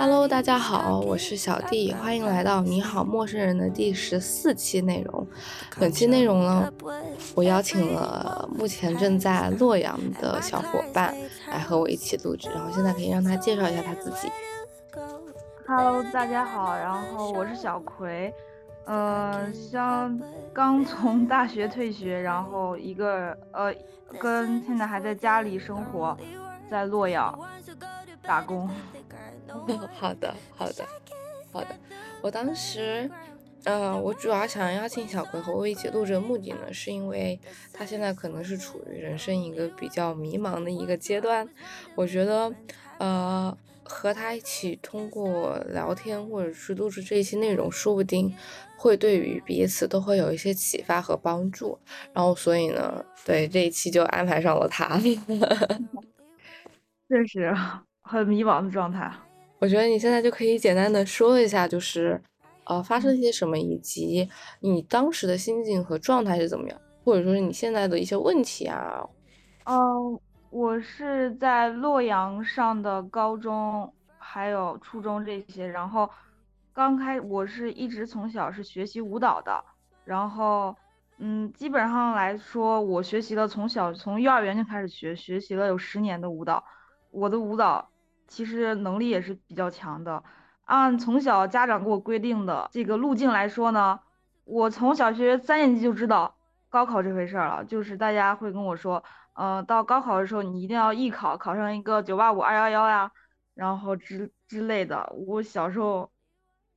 Hello，大家好，我是小弟，欢迎来到你好陌生人的第十四期内容。本期内容呢，我邀请了目前正在洛阳的小伙伴来和我一起录制，然后现在可以让他介绍一下他自己。Hello，大家好，然后我是小葵，呃，像刚从大学退学，然后一个呃，跟现在还在家里生活，在洛阳打工。好的，好的，好的。我当时，嗯，我主要想邀请小葵和我一起录制的目的呢，是因为他现在可能是处于人生一个比较迷茫的一个阶段。我觉得，呃，和他一起通过聊天或者是录制这一期内容，说不定会对于彼此都会有一些启发和帮助。然后，所以呢，对这一期就安排上了他。确实很迷茫的状态。我觉得你现在就可以简单的说一下，就是呃发生一些什么，以及你当时的心境和状态是怎么样，或者说是你现在的一些问题啊。嗯，我是在洛阳上的高中，还有初中这些。然后刚开，我是一直从小是学习舞蹈的。然后嗯，基本上来说，我学习了从小从幼儿园就开始学，学习了有十年的舞蹈。我的舞蹈。其实能力也是比较强的。按从小家长给我规定的这个路径来说呢，我从小学三年级就知道高考这回事儿了。就是大家会跟我说，呃，到高考的时候你一定要艺考，考上一个九八五、二幺幺呀，然后之之类的。我小时候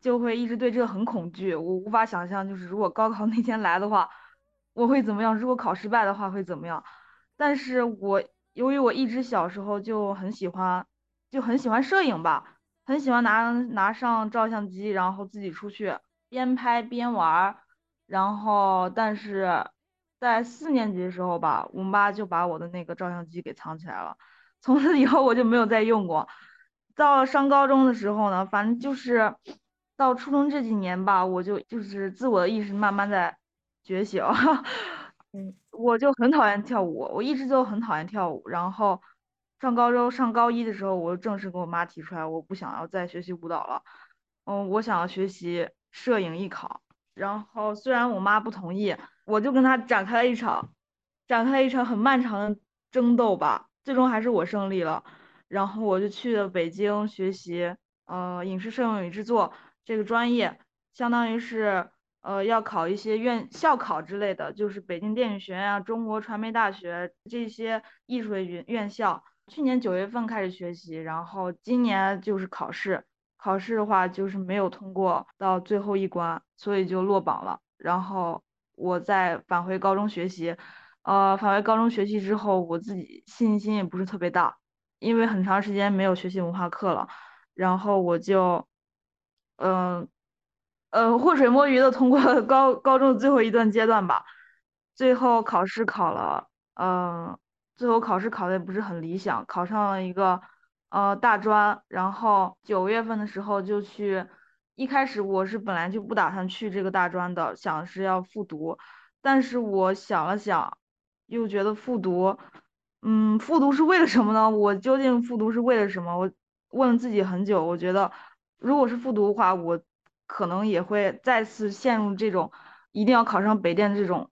就会一直对这个很恐惧，我无法想象，就是如果高考 那天来的话，我会怎么样？如果考失败的话会怎么样？但是我由于我一直小时候就很喜欢。就很喜欢摄影吧，很喜欢拿拿上照相机，然后自己出去边拍边玩儿。然后，但是在四年级的时候吧，我妈就把我的那个照相机给藏起来了。从此以后我就没有再用过。到上高中的时候呢，反正就是到初中这几年吧，我就就是自我的意识慢慢在觉醒。嗯，我就很讨厌跳舞，我一直就很讨厌跳舞，然后。上高中上高一的时候，我正式跟我妈提出来，我不想要再学习舞蹈了，嗯，我想要学习摄影艺考。然后虽然我妈不同意，我就跟她展开了一场，展开了一场很漫长的争斗吧。最终还是我胜利了。然后我就去了北京学习，呃，影视摄影与制作这个专业，相当于是呃要考一些院校考之类的，就是北京电影学院啊、中国传媒大学这些艺术院院校。去年九月份开始学习，然后今年就是考试，考试的话就是没有通过到最后一关，所以就落榜了。然后我再返回高中学习，呃，返回高中学习之后，我自己信心也不是特别大，因为很长时间没有学习文化课了。然后我就，嗯，呃，浑水摸鱼的通过高高中最后一段阶段吧，最后考试考了，嗯。最后考试考的也不是很理想，考上了一个呃大专，然后九月份的时候就去。一开始我是本来就不打算去这个大专的，想是要复读，但是我想了想，又觉得复读，嗯，复读是为了什么呢？我究竟复读是为了什么？我问了自己很久，我觉得如果是复读的话，我可能也会再次陷入这种一定要考上北电这种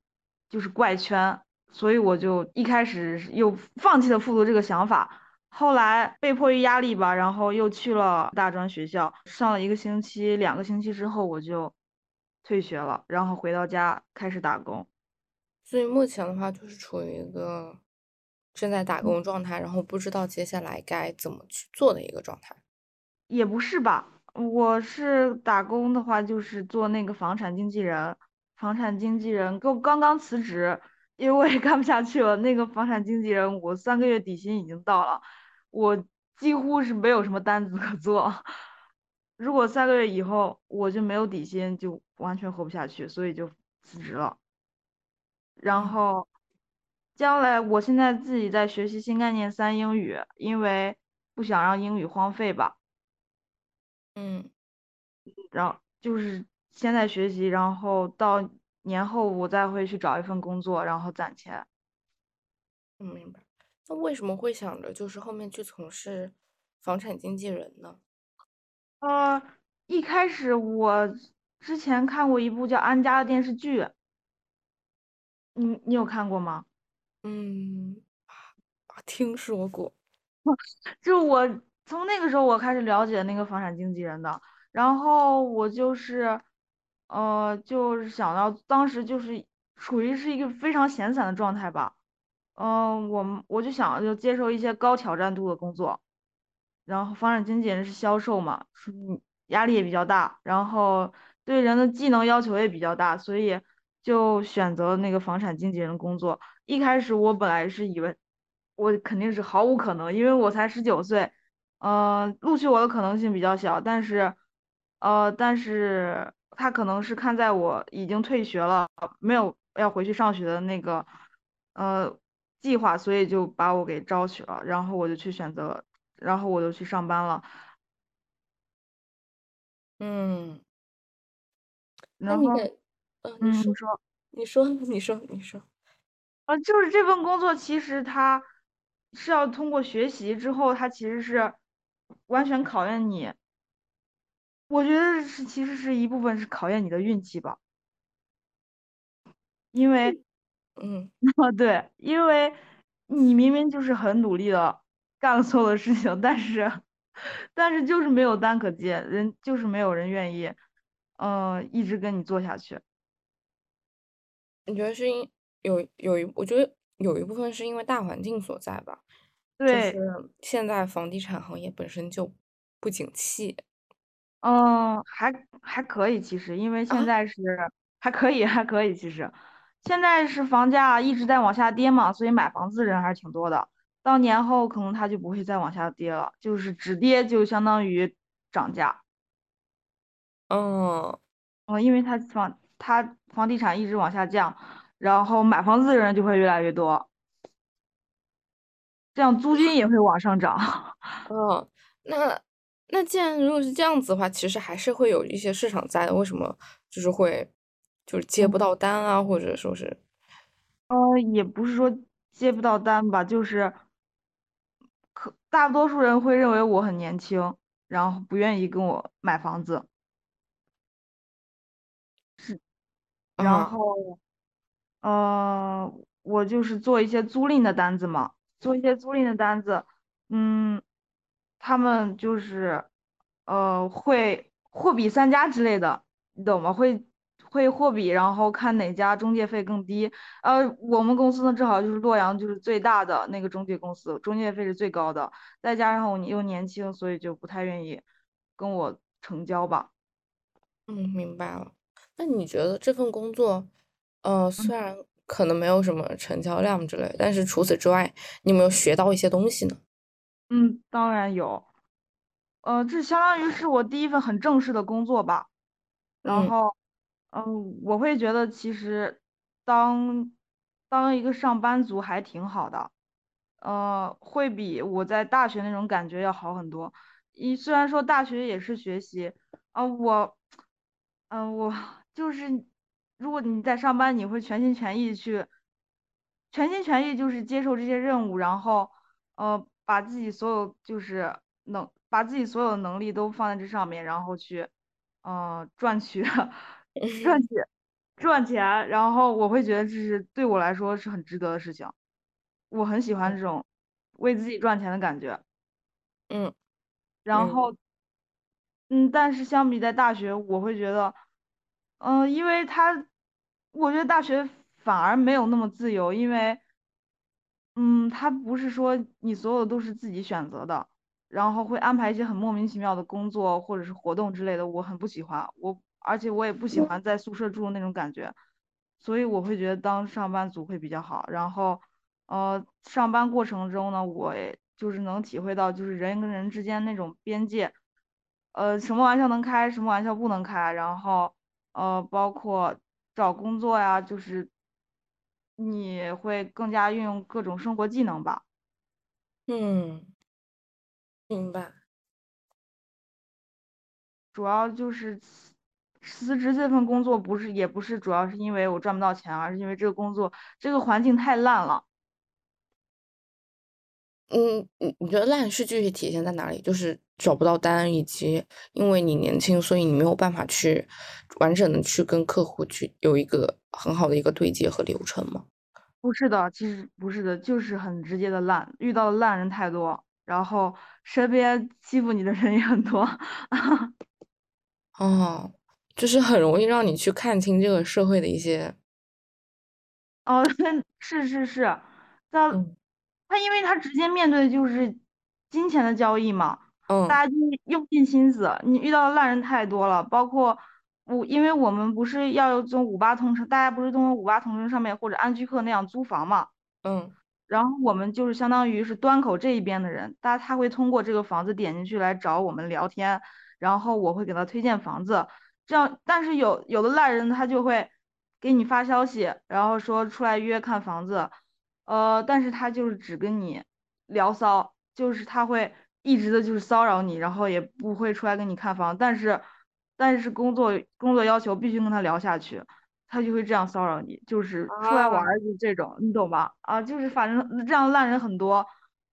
就是怪圈。所以我就一开始又放弃了复读这个想法，后来被迫于压力吧，然后又去了大专学校，上了一个星期、两个星期之后，我就退学了，然后回到家开始打工。所以目前的话，就是处于一个正在打工状态，然后不知道接下来该怎么去做的一个状态。也不是吧，我是打工的话，就是做那个房产经纪人，房产经纪人，我刚刚辞职。因为我也干不下去了，那个房产经纪人，我三个月底薪已经到了，我几乎是没有什么单子可做。如果三个月以后我就没有底薪，就完全活不下去，所以就辞职了。然后，将来我现在自己在学习新概念三英语，因为不想让英语荒废吧。嗯，然后就是现在学习，然后到。年后我再会去找一份工作，然后攒钱。嗯，明白。那为什么会想着就是后面去从事房产经纪人呢？呃，一开始我之前看过一部叫《安家》的电视剧，你你有看过吗？嗯，听说过。就我从那个时候我开始了解那个房产经纪人的，然后我就是，呃，就是想到当时就是处于是一个非常闲散的状态吧，嗯、我我就想就接受一些高挑战度的工作，然后房产经纪人是销售嘛，嗯压力也比较大，然后对人的技能要求也比较大，所以就选择了那个房产经纪人工作。一开始我本来是以为我肯定是毫无可能，因为我才十九岁，呃，录取我的可能性比较小，但是，呃，但是他可能是看在我已经退学了，没有要回去上学的那个，呃，计划，所以就把我给招取了，然后我就去选择，然后我就去上班了，嗯，那然后，嗯，你说，你说，你说，你说。啊，就是这份工作其实它是要通过学习之后，它其实是完全考验你。我觉得是，其实是一部分是考验你的运气吧，因为，嗯，啊，对，因为你明明就是很努力的干了所有的事情，但是，但是就是没有单可接，人就是没有人愿意，嗯、一直跟你做下去。你觉得是因有有一，我觉得有一部分是因为大环境所在吧，就是对，现在房地产行业本身就不景气嗯，还还可以，其实，因为现啊。在是还可以，还可以，其实，现在是房价一直在往下跌嘛，所以买房子的人还是挺多的。到年后可能它就不会再往下跌了，就是止跌就相当于涨价。嗯，嗯，因为它房它房地产一直往下降，然后买房子的人就会越来越多，这样租金也会往上涨。嗯，那那既然如果是这样子的话，其实还是会有一些市场在的。为什么就是会就是接不到单啊，或者说是呃，也不是说接不到单吧，就是可大多数人会认为我很年轻，然后不愿意跟我买房子，是然啊，后，呃，我就是做一些租赁的单子嘛，做一些租赁的单子，嗯，他们就是，呃，会货比三家之类的，你懂吗？会会货比，然后看哪家中介费更低。呃，我们公司呢，正好就是洛阳就是最大的那个中介公司，中介费是最高的，再加上我又年轻，所以就不太愿意跟我成交吧。嗯，明白了。那你觉得这份工作，呃，虽然可能没有什么成交量之类，但是除此之外，你有没有学到一些东西呢？嗯，当然有。呃，这相当于是我第一份很正式的工作吧。然嗯后，嗯，我会觉得其实当当一个上班族还挺好的，呃，会比我在大学那种感觉要好很多。一虽然说大学也是学习，啊、我，嗯、我就是如果你在上班，你会全心全意去，全心全意就是接受这些任务，然后呃，把自己所有就是能把自己所有的能力都放在这上面，然后去呃赚取 赚取赚钱，然后我会觉得这是对我来说是很值得的事情，我很喜欢这种为自己赚钱的感觉。嗯嗯然后嗯，但是相比在大学，我会觉得，嗯、因为他，我觉得大学反而没有那么自由，因为。嗯，他不是说你所有的都是自己选择的，然后会安排一些很莫名其妙的工作或者是活动之类的，我很不喜欢。我而且我也不喜欢在宿舍住那种感觉，所以我会觉得当上班族会比较好。然后，呃，上班过程中呢，我就是能体会到就是人跟人之间那种边界，呃，什么玩笑能开，什么玩笑不能开，然后呃，包括找工作呀，就是你会更加运用各种生活技能吧。嗯，明白。主要就是辞辞职这份工作不是，也不是主要是因为我赚不到钱，而是因为这个工作这个环境太烂了。嗯，你你觉得烂是具体体现在哪里？就是找不到单，以及因为你年轻，所以你没有办法去完整的去跟客户去有一个很好的一个对接和流程吗？不是的，其实不是的，就是很直接的烂，遇到的烂人太多，然后身边欺负你的人也很多。哦，就是很容易让你去看清这个社会的一些。哦，是 是是，他他因为他直接面对的就是金钱的交易嘛，嗯，大家就用尽心思，你遇到的烂人太多了，包括我，因为我们不是要从五八同城，大家不是通过五八同城上面或者安居客那样租房嘛，嗯，然后我们就是相当于是端口这一边的人，大家他会通过这个房子点进去来找我们聊天，然后我会给他推荐房子，这样，但是有有的烂人他就会。给你发消息，然后说出来约看房子，呃，但是他就是只跟你聊骚，就是他会一直的就是骚扰你，然后也不会出来跟你看房，但是但是工作工作要求必须跟他聊下去，他就会这样骚扰你，就是出来玩就这种，你懂吧？啊，就是反正这样烂人很多，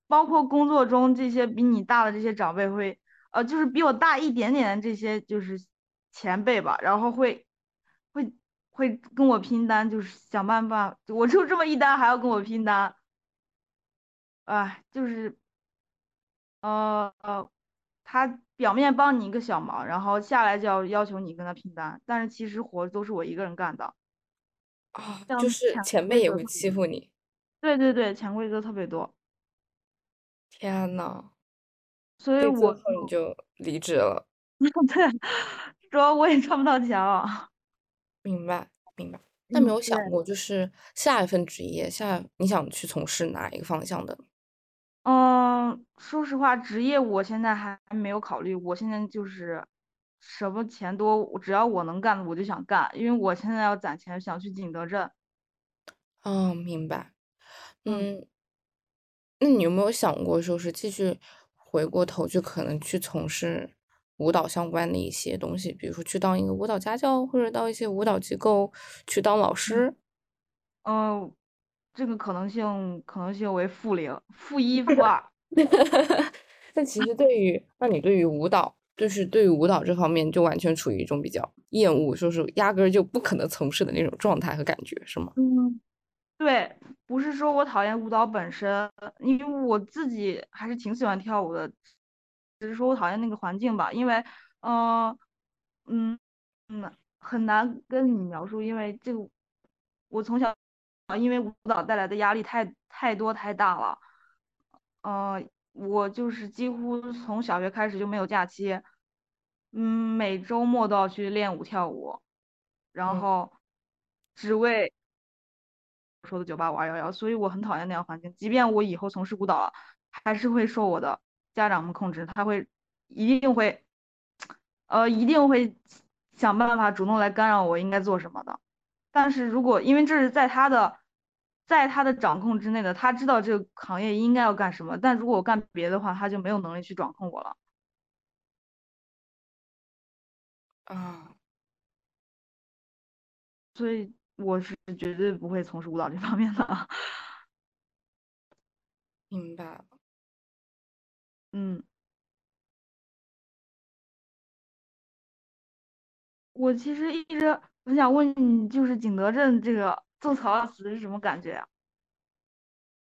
包括工作中这些比你大的这些长辈会，呃，就是比我大一点点的这些就是前辈吧，然后会会。跟我拼单，就是想办法，我就这么一单还要跟我拼单，哎，就是，呃呃，他表面帮你一个小忙，然后下来就要要求你跟他拼单，但是其实活都是我一个人干的，啊，就是前辈也会欺负你，对对对，潜规则特别多，天呐，所以我你就离职了，对，主要我也赚不到钱了。明白，明白。那没有想过，就是下一份职业，下你想去从事哪一个方向的？嗯，说实话，职业我现在还没有考虑。我现在就是什么钱多，只要我能干的，我就想干。因为我现在要攒钱，想去景德镇。哦，明白。嗯，那你有没有想过，说是继续回过头去，可能去从事？舞蹈相关的一些东西，比如说去当一个舞蹈家教，或者到一些舞蹈机构去当老师。嗯，这个可能性可能性为负零、负一、负二。但其实对于，那你对于舞蹈，就是对于舞蹈这方面，就完全处于一种比较厌恶，说是压根儿就不可能从事的那种状态和感觉，是吗？嗯，对，不是说我讨厌舞蹈本身，因为我自己还是挺喜欢跳舞的。只是说我讨厌那个环境吧，因为，嗯，嗯，嗯，很难跟你描述，因为这个，我从小，因为舞蹈带来的压力太太多太大了，嗯，我就是几乎从小学开始就没有假期，嗯，每周末都要去练舞跳舞，然后只为说的九八五二幺幺，所以我很讨厌那样环境，即便我以后从事舞蹈了，还是会受我的。家长们控制他会，一定会，呃，一定会想办法主动来干扰我应该做什么的。但是如果因为这是在他的，在他的掌控之内的，他知道这个行业应该要干什么。但如果我干别的话，他就没有能力去掌控我了。啊，所以我是绝对不会从事舞蹈这方面的。明白了。嗯，我其实一直很想问你，就是景德镇这个做陶瓷是什么感觉呀？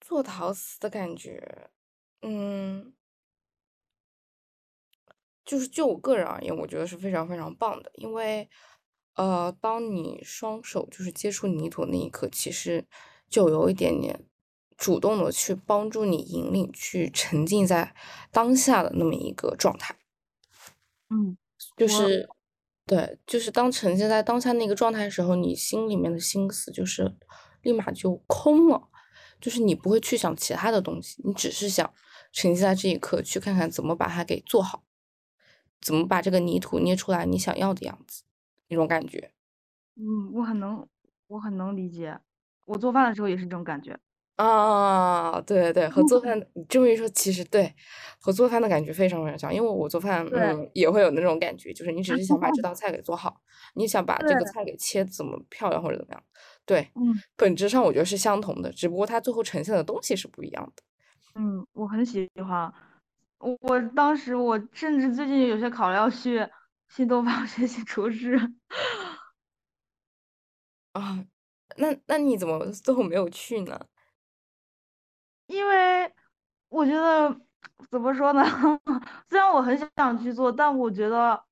做陶瓷的感觉，嗯，就是就我个人而言，我觉得是非常非常棒的，因为，呃，当你双手就是接触泥土那一刻，其实就有一点点。主动的去帮助你引领，去沉浸在当下的那么一个状态，嗯，就是对，就是当沉浸在当下那个状态的时候，你心里面的心思就是立马就空了，就是你不会去想其他的东西，你只是想沉浸在这一刻，去看看怎么把它给做好，怎么把这个泥土捏出来你想要的样子，那种感觉。嗯，我很能，我很能理解，我做饭的时候也是这种感觉。啊，对对对，和做饭，你这么一说，其实对，和做饭的感觉非常非常像，因为我做饭，嗯，也会有那种感觉，就是你只是想把这道 菜给做好，你想把这个菜给切怎么漂亮或者怎么样，对，嗯，本质上我觉得是相同的，只不过它最后呈现的东西是不一样的。嗯，我很喜欢。我我当时我甚至最近有些考虑要去新东方学习厨师。啊，那那你怎么最后没有去呢？因为我觉得怎么说呢？虽然我很想去做，但我觉得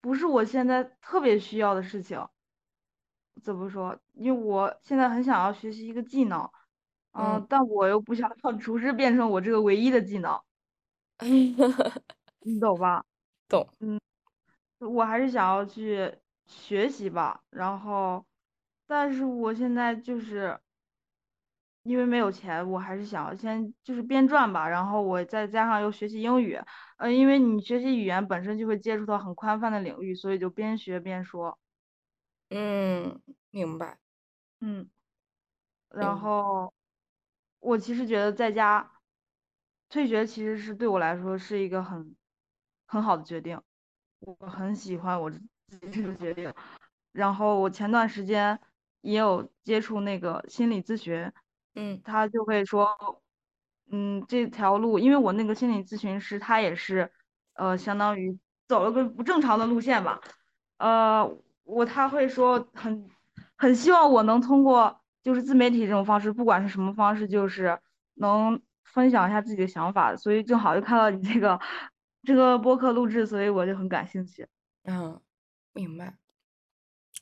不是我现在特别需要的事情。怎么说？因为我现在很想要学习一个技能，嗯，嗯，但我又不想让 厨师变成我这个唯一的技能，你懂吧？懂。嗯，我还是想要去学习吧。然后，但是我现在就是因为没有钱，我还是想要先就是边赚吧。然后我再加上又学习英语，呃，因为你学习语言本身就会接触到很宽泛的领域，所以就边学边说。嗯，明白，嗯，然。后我其实觉得在家退学其实是对我来说是一个很很好的决定，我很喜欢我自己这个决定。然后我前段时间也有接触那个心理咨询，嗯。他就会说，嗯，这条路，因为我那个心理咨询师他也是，呃，相当于走了个不正常的路线吧，呃，我他会说很很希望我能通过就是自媒体这种方式，不管是什么方式，就是能分享一下自己的想法，所以正好就看到你这个这个播客录制，所以我就很感兴趣。嗯，明白，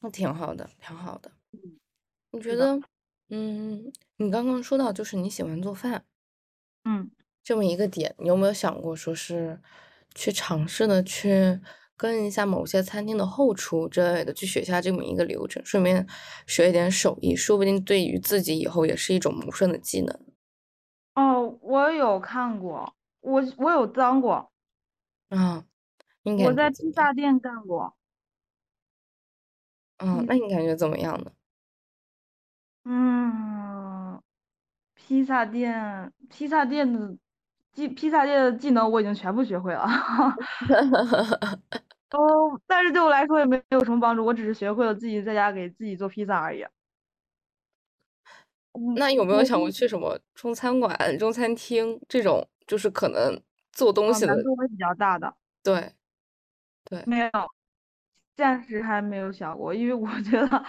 那挺好的，挺好的。嗯，你觉得，嗯，你刚刚说到就是你喜欢做饭嗯。这么一个点，你有没有想过说是去尝试的去跟一下某些餐厅的后厨之类的，去学一下这么一个流程，顺便学一点手艺，说不定对于自己以后也是一种谋生的技能。哦，我有看过，我我有当过，啊，你感觉我在怎么样？披萨店干过。啊，披，那你感觉怎么样呢？嗯，披萨店，披萨店的技，披萨店的技能我已经全部学会了。都，但是对我来说也没有什么帮助，我只是学会了自己在家给自己做披萨而已。嗯，那有没有想过去什么中餐馆、中餐厅这种，就是可能做东啊，西的难度会比较大的，对，对。没有，暂时还没有想过，因为我觉得，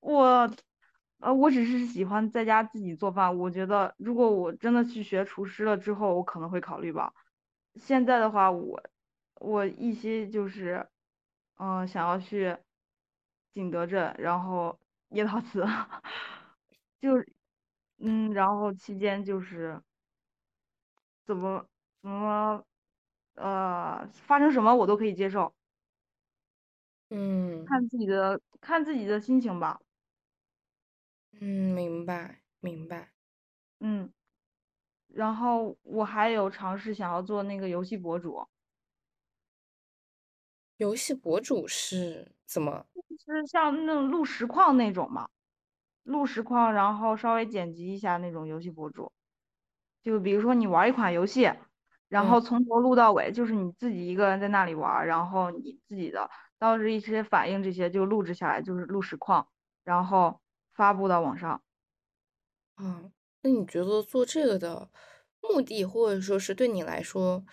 我，呃，我只是喜欢在家自己做饭。我觉得如果我真的去学厨师了之后，我可能会考虑吧。现在的话，我，我一些就是，嗯、想要去景德镇，然后椰陶瓷，就，嗯，然后期间就是怎么怎么，呃，发生什么我都可以接受。嗯，看自己的看自己的心情吧。嗯，明白，明白。嗯，然后我还有尝试想要做那个游戏博主，游戏博主是怎么就是像那种录实况那种嘛，录实况，然后稍微剪辑一下那种游戏博主。就比如说你玩一款游戏，然嗯，后从头录到尾，就是你自己一个人在那里玩儿，然后你自己的当时一些反应这些就录制下来，就是录实况，然后发布到网上。嗯，那你觉得做这个的目的，或者说是对你来说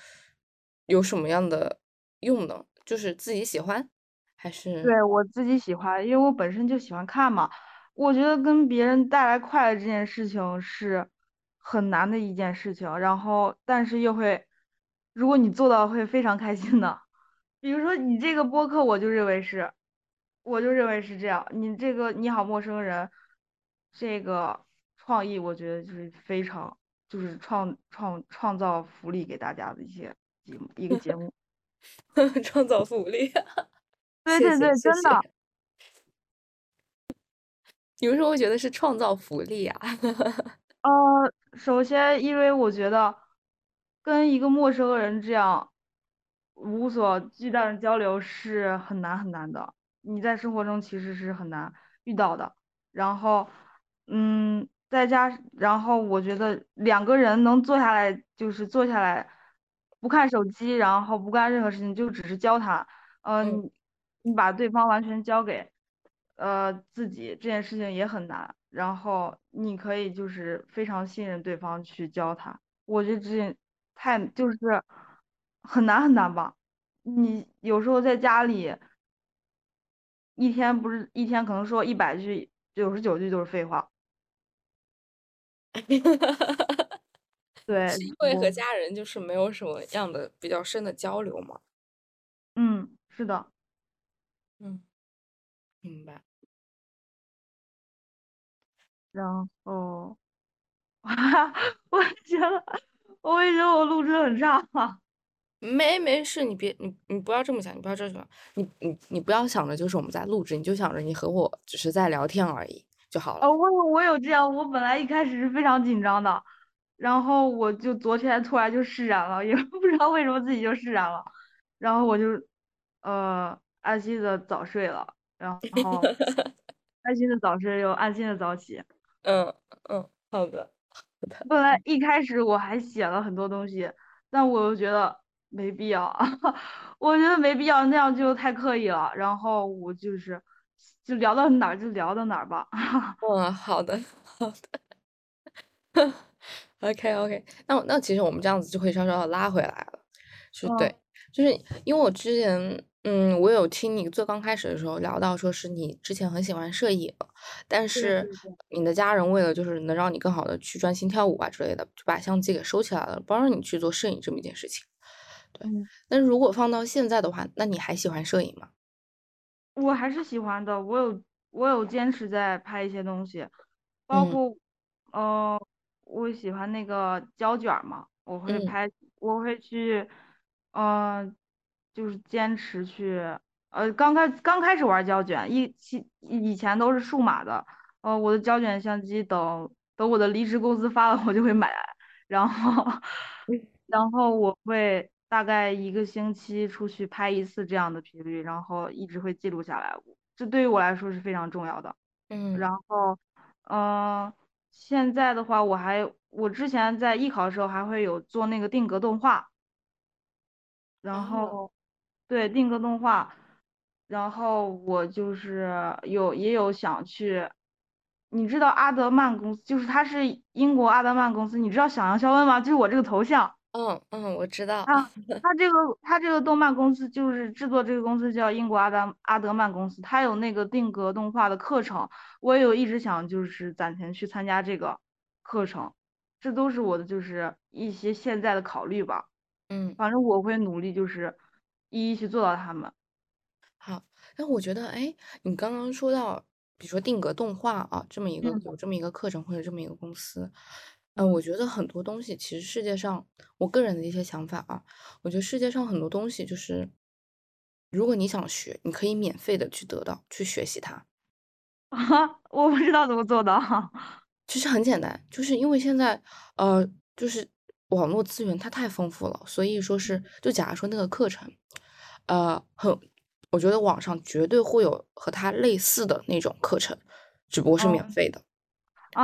有什么样的用呢？就是自己喜欢，还是对，我自己喜欢，因为我本身就喜欢看嘛。我觉得跟别人带来快乐这件事情是很难的一件事情，然后但是又会，如果你做到会非常开心的。比如说你这个播客，我就认为是，我就认为是这样。你这个你好陌生人，这个创意，我觉得就是非常就是创创创造福利给大家的一些节目一个节目。创造福利？对对对，真的。谢谢。有时候会觉得是创造福利啊。呃，首先，因为我觉得跟一个陌生人这样无所忌惮的交流是很难很难的，你在生活中其实是很难遇到的。然后，嗯，再加，然后我觉得两个人能坐下来，就是坐下来，不看手机，然后不干任何事情，就只是交谈，嗯嗯、你把对方完全交给呃自己，这件事情也很难。然后你可以就是非常信任对方去教他。我觉得这太就是很难很难吧？你有时候在家里一天不是一天可能说一百句，九十九句都是废话。对，是因为和家人就是没有什么样的比较深的交流嘛？嗯，是的。嗯，明白。然后，我觉得，我也觉得我录制很差。没没事，你别你你不要这么想，你不要这么想，你你你不要想着就是我们在录制，你就想着你和我只是在聊天而已就好了。哦，我我有这样，我本来一开始是非常紧张的，然后我就昨天突然就释然了，也 不知道为什么自己就释然了，然后我就呃安心的早睡了，然 后安心的早睡又安心的早起。嗯嗯，好的好的。本来一开始我还写了很多东西，但我又觉得没必要，我觉得没必要，那样就太刻意了。然后我就是就聊到哪儿就聊到哪儿吧。嗯，好的好的。OK OK，那那其实我们这样子就可以稍稍的拉回来了，是对，就是因为我之前。嗯，我有听你最刚开始的时候聊到，说是你之前很喜欢摄影，但是你的家人为了就是能让你更好的去专心跳舞啊之类的，就把相机给收起来了，不让你去做摄影这么一件事情。对，那如果放到现在的话，那你还喜欢摄影吗？我还是喜欢的，我有我有坚持在拍一些东西，包括，呃，我喜欢那个胶卷嘛，我会拍，我会去，嗯。就是坚持去，呃，刚开刚开始玩胶卷，以以以前都是数码的，呃，我的胶卷相机等等我的离职工资发了，我就会买，然后然后我会大概一个星期出去拍一次这样的频率，然后一直会记录下来，这对于我来说是非常重要的。嗯，然后，嗯，现在的话，我还我之前在艺考的时候还会有做那个定格动画，然后。对，定格动画，然后我就是有也有想去，你知道阿德曼公司，就是他是英国阿德曼公司，你知道小羊肖恩吗？就是我这个头像。嗯嗯，我知道。他他这个他这个动漫公司就是制作这个公司叫英国阿德阿德曼公司，他有那个定格动画的课程，我也有一直想就是攒钱去参加这个课程，这都是我的就是一些现在的考虑吧。嗯，反正我会努力就是。一一去做到他们。好，那我觉得，哎，你刚刚说到，比如说定格动画啊，这么一个有这么一个课程或者这么一个公司，嗯，我觉得很多东西其实世界上，我个人的一些想法啊，我觉得世界上很多东西就是，如果你想学，你可以免费的去得到，去学习它。啊，我不知道怎么做到。其实很简单，就是因为现在，呃，就是网络资源它太丰富了，所以说是，就假如说那个课程。呃，很，我觉得网上绝对会有和它类似的那种课程，只不过是免费的。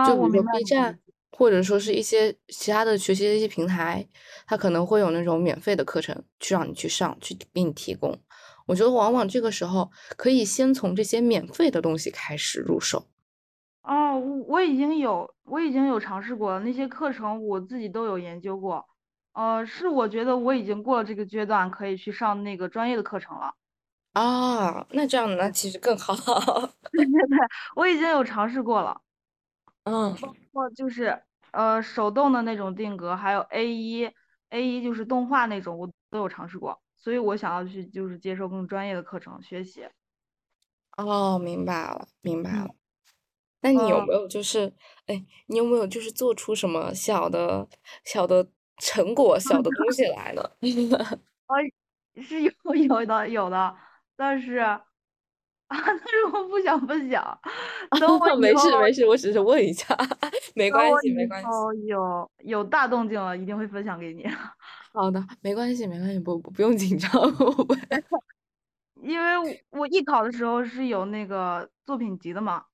就比如说 B 站，或者说是一些其他的学习的一些平台，它可能会有那种免费的课程去让你去上，去给你提供。我觉得往往这个时候可以先从这些免费的东西开始入手。哦，我我已经有，我已经有尝试过那些课程，我自己都有研究过。呃，是我觉得我已经过了这个阶段，可以去上那个专业的课程了。啊，那这样那其实更好。对对对，我已经有尝试过了。嗯，包括就是呃手动的那种定格，还有 A 一 A 一就是动画那种，我都有尝试过。所以我想要去就是接受更专业的课程学习。哦，明白了，明白了。那你有没有就是，哎，你有没有就是做出什么小的小的？成果小的东西来了，哦，是有有的有的，但是啊，但是我不想分享。等我 没事没事，我只是问一下，没关系没关系。哦，有有大动静了，一定会分享给你。好的，没关系没关系，不不不用紧张。因为我艺考的时候是有那个作品集的嘛，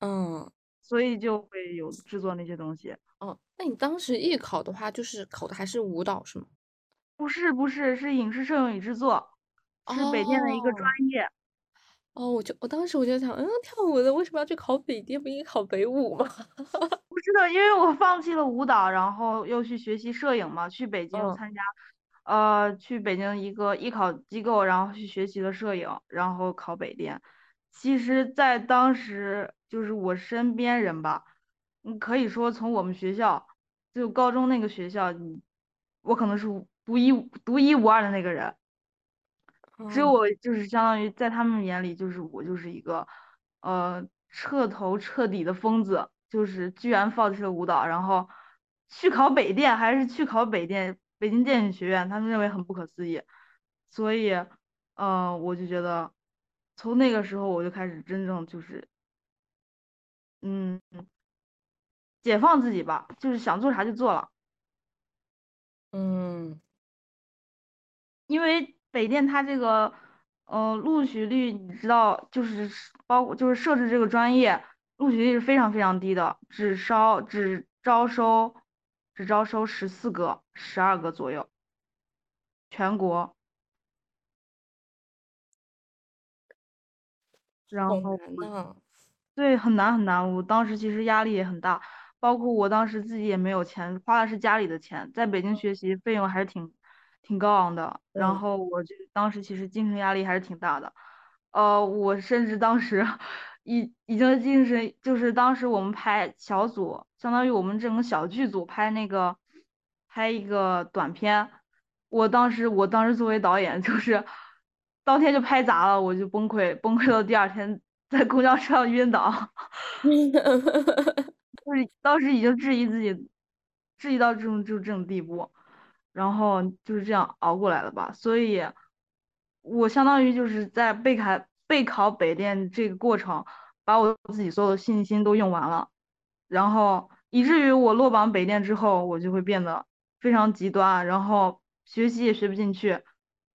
嗯，所以就会有制作那些东西。哦，那你当时艺考的话，就是考的还是舞蹈是吗？不是不是，是影视摄影与制作，是北电的一个专业。哦，我就我当时我就想，嗯，跳舞的为什么要去考北电，不应该考北舞吗？不知道，因为我放弃了舞蹈，然后又去学习摄影嘛，去北京嗯参加，呃，去北京一个艺考机构，然后去学习了摄影，然后考北电。其实，在当时，就是我身边人吧，嗯，可以说从我们学校，就高中那个学校，我可能是独一独一无二的那个人。只有嗯。我就是相当于在他们眼里，就是我就是一个，呃，彻头彻底的疯子，就是居然放弃了舞蹈，然后去考北电，还是去考北电，北京电影学院，他们认为很不可思议，所以，呃，我就觉得，从那个时候我就开始真正就是，嗯，解放自己吧，就是想做啥就做了。嗯。因为北电它这个，呃，录取率你知道，就是包括就是设置这个专业，录取率是非常非常低的，只招只招收只招收十四个、十二个左右，全国。然后。对，很难很难。我当时其实压力也很大，包括我当时自己也没有钱，花的是家里的钱，在北京学习费用还是挺挺高昂的。然嗯后我就当时其实精神压力还是挺大的。呃，我甚至当时已已经精神，就是当时我们拍小组，相当于我们整个小剧组拍那个拍一个短片，我当时我当时作为导演，就是当天就拍砸了，我就崩溃，崩溃到第二天在公交车上晕倒，就是当时已经质疑自己，质疑到这种就这种地步，然后就是这样熬过来了吧。所以，我相当于就是在备考备考北电这个过程，把我自己所有的信心都用完了，然后以至于我落榜北电之后，我就会变得非常极端，然后学习也学不进去，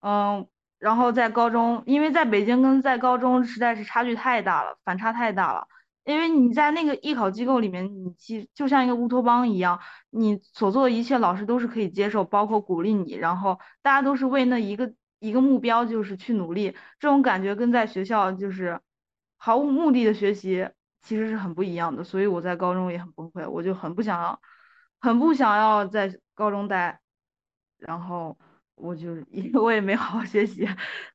嗯。然后在高中，因为在北京跟在高中实在是差距太大了，反差太大了。因为你在那个艺考机构里面，你其实就像一个乌托邦一样，你所做的一切老师都是可以接受，包括鼓励你，然后大家都是为那一个一个目标就是去努力，这种感觉跟在学校就是毫无目的的学习其实是很不一样的，所以我在高中也很崩溃，我就很不想要，很不想要在高中待，然后我就 因为我也没好好学习，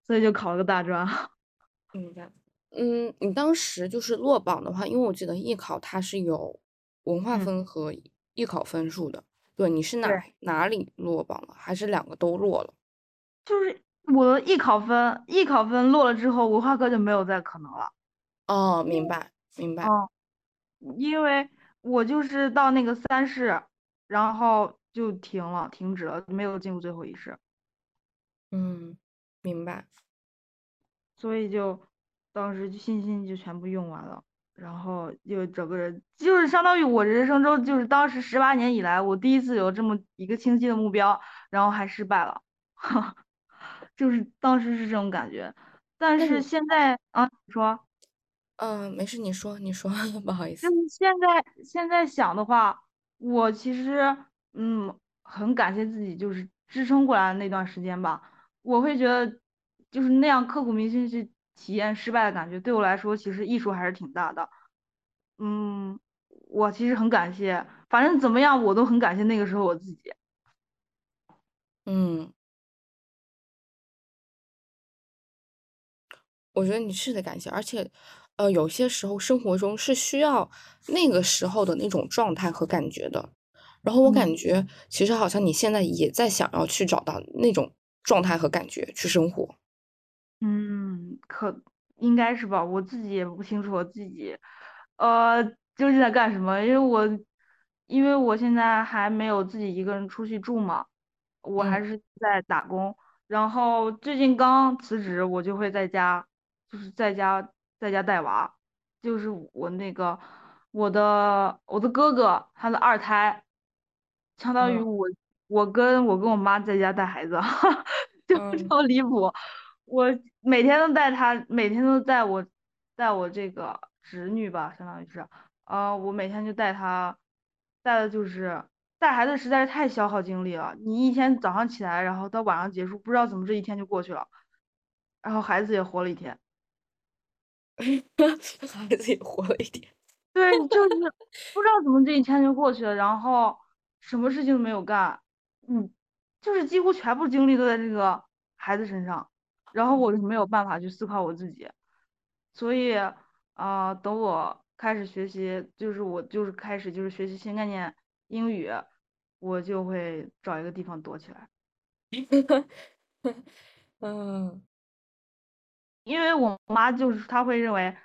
所以就考了个大专。明白。嗯，你当时就是落榜的话，因为我记得艺考它是有文化嗯，分和艺考分数的。对，你是哪对。哪里落榜了？还是两个都落了？就是我的艺考分，艺考分落了之后，文化课就没有再可能了。哦，明白明白。嗯，因为我就是到那个三试，然后就停了，停止了，没有进入最后一试，嗯，明白。所以就当时信心就全部用完了，然后就整个人就是相当于我人生中就是当时十八年以来，我第一次有这么一个清晰的目标，然后还失败了，就是当时是这种感觉。但是，现在啊，你说。嗯、没事，你说你说，不好意思。就是现在现在想的话，我其实嗯很感谢自己，就是支撑过来的那段时间吧。我会觉得就是那样刻骨铭心去体验失败的感觉，对我来说其实益处还是挺大的。嗯，我其实很感谢，反正怎么样我都很感谢那个时候我自己。嗯。我觉得你是得感谢，而且，呃，有些时候生活中是需要那个时候的那种状态和感觉的。然后我嗯。感觉，其实好像你现在也在想要去找到那种状态和感觉去生活。嗯，可应该是吧，我自己也不清楚我自己，呃，究竟在干什么，因为我，因为我现在还没有自己一个人出去住嘛，我嗯。还是在打工，然后最近刚辞职，我就会在家，就是在家在家带娃，就是我那个我的我的哥哥他的二胎，相当于嗯。我我跟我跟我妈在家带孩子，就嗯。超离谱。我每天都带他，每天都带我带我这个侄女吧，相当于是，呃，我每天就带他，带的就是带孩子实在是太消耗精力了。你一天早上起来，然后到晚上结束，不知道怎么这一天就过去了，然后孩子也活了一天。孩子也活了一天。对，就是不知道怎么这一天就过去了，然后什么事情都没有干，嗯，就是几乎全部精力都在这个孩子身上，然后我就没有办法去思考我自己，所以啊、等我开始学习，就是我就是开始就是学习新概念英语，我就会找一个地方躲起来，嗯，因为我妈就是她会认为，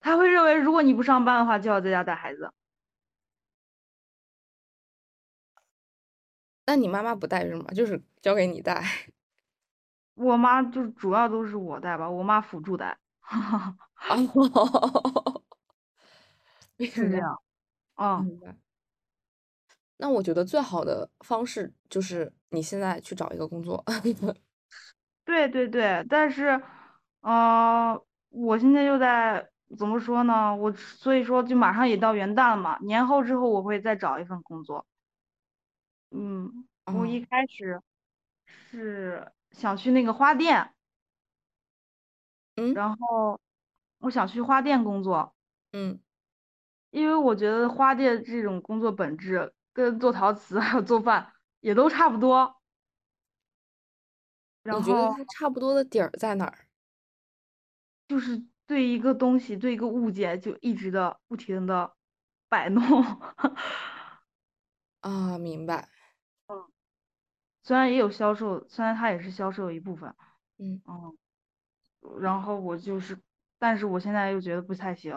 她会认为如果你不上班的话，就要在家带孩子。那你妈妈不带是吗？就是交给你带。我妈就是主要都是我带吧，我妈辅助带，哦，是这样。嗯，明白。那我觉得最好的方式就是你现在去找一个工作。对对对，但是，呃，我现在又在怎么说呢？我所以说就马上也到元旦了嘛，年后之后我会再找一份工作。嗯，我哦，一开始是想去那个花店，嗯然后我想去花店工作，嗯，因为我觉得花店这种工作本质跟做陶瓷 还有做饭也都差不多。然后你觉得它差不多的点儿在哪儿？就是对一个东西，对一个物件，就一直的不停的摆弄。啊，明白。虽然也有销售，虽然它也是销售的一部分，嗯，嗯，然后我就是，但是我现在又觉得不太行。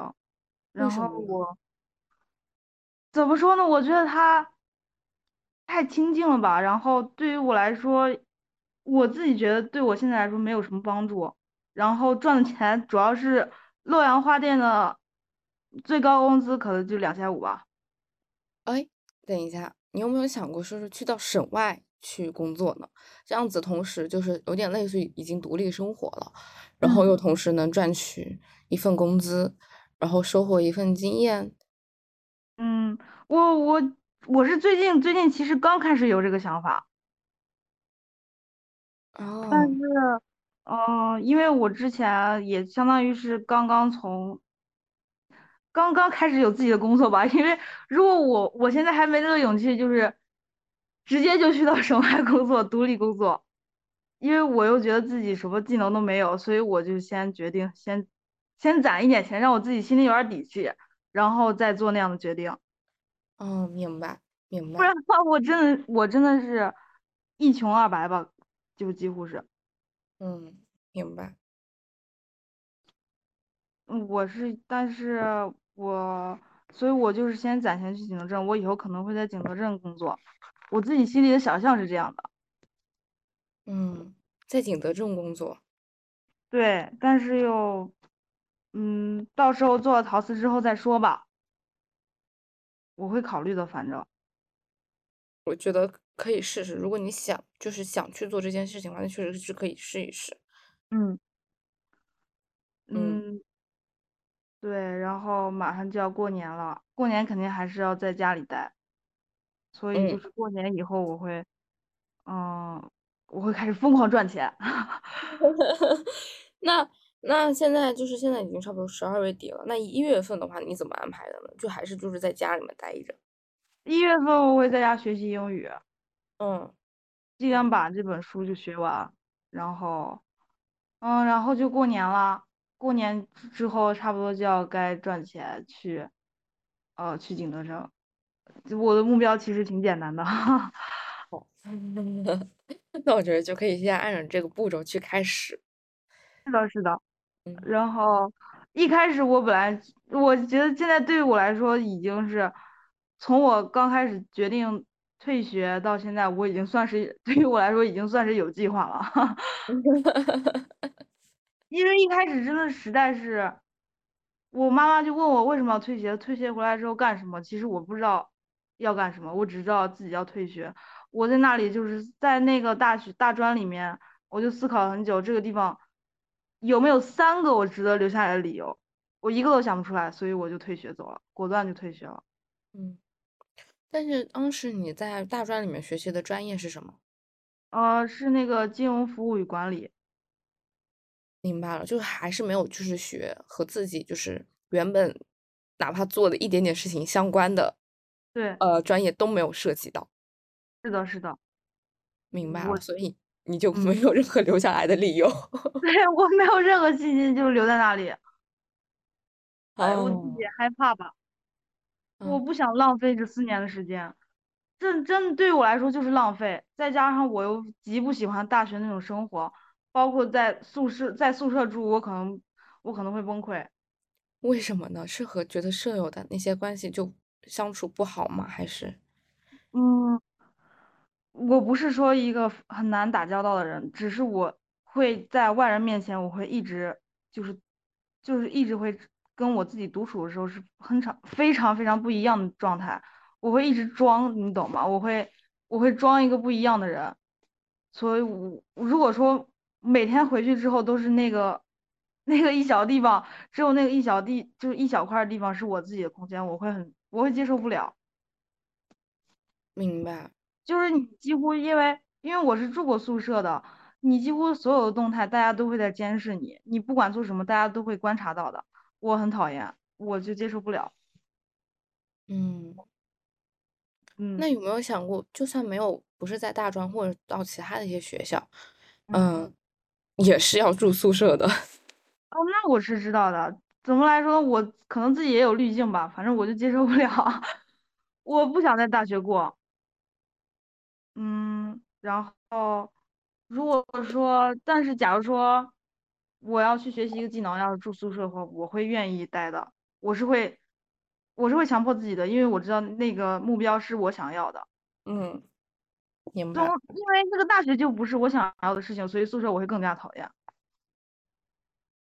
然？后我怎么说呢？我觉得它太清静了吧。然后对于我来说，我自己觉得对我现在来说没有什么帮助。然后赚的钱主要是洛阳花店的最高工资可能就两千五吧。哎，等一下，你有没有想过说是去到省外去工作呢？这样子同时就是有点类似于已经独立生活了，然后嗯。又同时能赚取一份工资，然后收获一份经验。嗯，我我我是最近最近其实刚开始有这个想法，但哦，是，嗯、因为我之前也相当于是刚刚从刚刚开始有自己的工作吧，因为如果我我现在还没那个勇气，就是直接就去到省外工作，独立工作，因为我又觉得自己什么技能都没有，所以我就先决定先先攒一点钱，让我自己心里有点底气，然后再做那样的决定。哦，明白明白。不然的话，我真的我真的是一穷二白吧，就几乎是。嗯，明白。嗯，我是，但是我，所以我就是先攒钱去景德镇，我以后可能会在景德镇工作，我自己心里的想象是这样的。嗯，在景德镇工作，对，但是又，嗯，到时候做了陶瓷之后再说吧，我会考虑的，反正，我觉得可以试试。如果你想就是想去做这件事情的话，那确实是可以试一试。嗯嗯嗯，对，然后马上就要过年了，过年肯定还是要在家里待，所以就嗯。是过年以后我会。嗯，我会开始疯狂赚钱。那那现在就是现在已经差不多十二月底了，那一月份的话你怎么安排的呢？就还是就是在家里面待着？一月份我会在家学习英语，嗯，尽量把这本书就学完，然后，嗯，然后就过年了。过年之之后差不多就要该赚钱去，呃，去景德镇。我的目标其实挺简单的。好。那我觉得就可以先按照这个步骤去开始。是的，是的。嗯然后一开始我本来我觉得现在对于我来说已经是从我刚开始决定退学到现在，我已经算是 对于我来说已经算是有计划了。因为一开始真的实在是，我妈妈就问我为什么要退学，退学回来之后干什么？其实我不知道要干什么，我只知道自己要退学。我在那里就是在那个大学大专里面，我就思考了很久，这个地方有没有三个我值得留下来的理由，我一个都想不出来，所以我就退学走了，果断就退学了。嗯，但是当时你在大专里面学习的专业是什么？呃，是那个金融服务与管理。明白了，就是还是没有就是学和自己就是原本哪怕做的一点点事情相关的，对，呃，专业都没有涉及到。是的，是的，明白所以你就没嗯，有任何留下来的理由。对，我没有任何信心，就留在那里。哎，我自己害怕吧，我嗯，不想浪费这四年的时间，这真对我来说就是浪费。再加上我又极不喜欢大学那种生活，包括在宿舍在宿舍住，我可能我可能会崩溃。为什么呢？是和觉得舍友的那些关系就相处不好吗？还是？嗯，我不是说一个很难打交道的人，只是我会在外人面前，我会一直就是就是一直会跟我自己独处的时候是很常非常非常不一样的状态，我会一直装，你懂吗？我会我会装一个不一样的人，所以我如果说每天回去之后都是那个那个一小地方，只有那个一小地就是一小块地方是我自己的空间，我会很我会接受不了。明白。就是你几乎因为因为我是住过宿舍的，你几乎所有的动态大家都会在监视你，你不管做什么，大家都会观察到的。我很讨厌，我就接受不了。嗯，那嗯有没有想过，就算没有，不是在大专或者到其他的一些学校，嗯，嗯，也是要住宿舍的。哦，那我是知道的。怎么来说，我可能自己也有滤镜吧，反正我就接受不了，我不想在大学过。嗯，然后如果说，但是假如说我要去学习一个技能，要是住宿舍的话，我会愿意待的。我是会，我是会强迫自己的，因为我知道那个目标是我想要的。嗯，明总白。因为这个大学就不是我想要的事情，所以宿舍我会更加讨厌。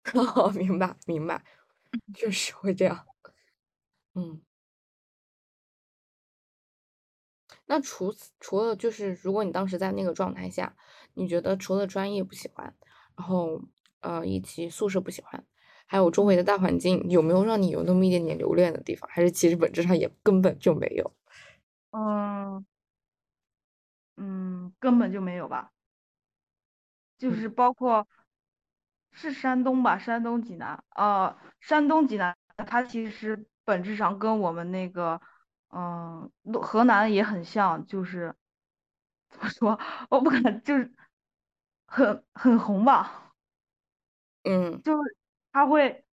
哦，明白，明白，确实会这样。嗯，那除此除了就是如果你当时在那个状态下，你觉得除了专业不喜欢，然后呃以及宿舍不喜欢，还有周围的大环境，有没有让你有那么一点点留恋的地方？还是其实本质上也根本就没有？嗯嗯，根本就没有吧，就嗯是包括是山东吧，山东济南，呃，山东济南，它其实本质上跟我们那个，嗯、洛河南也很像，就是怎么说，我不敢，就是很很红吧，嗯。就是它会，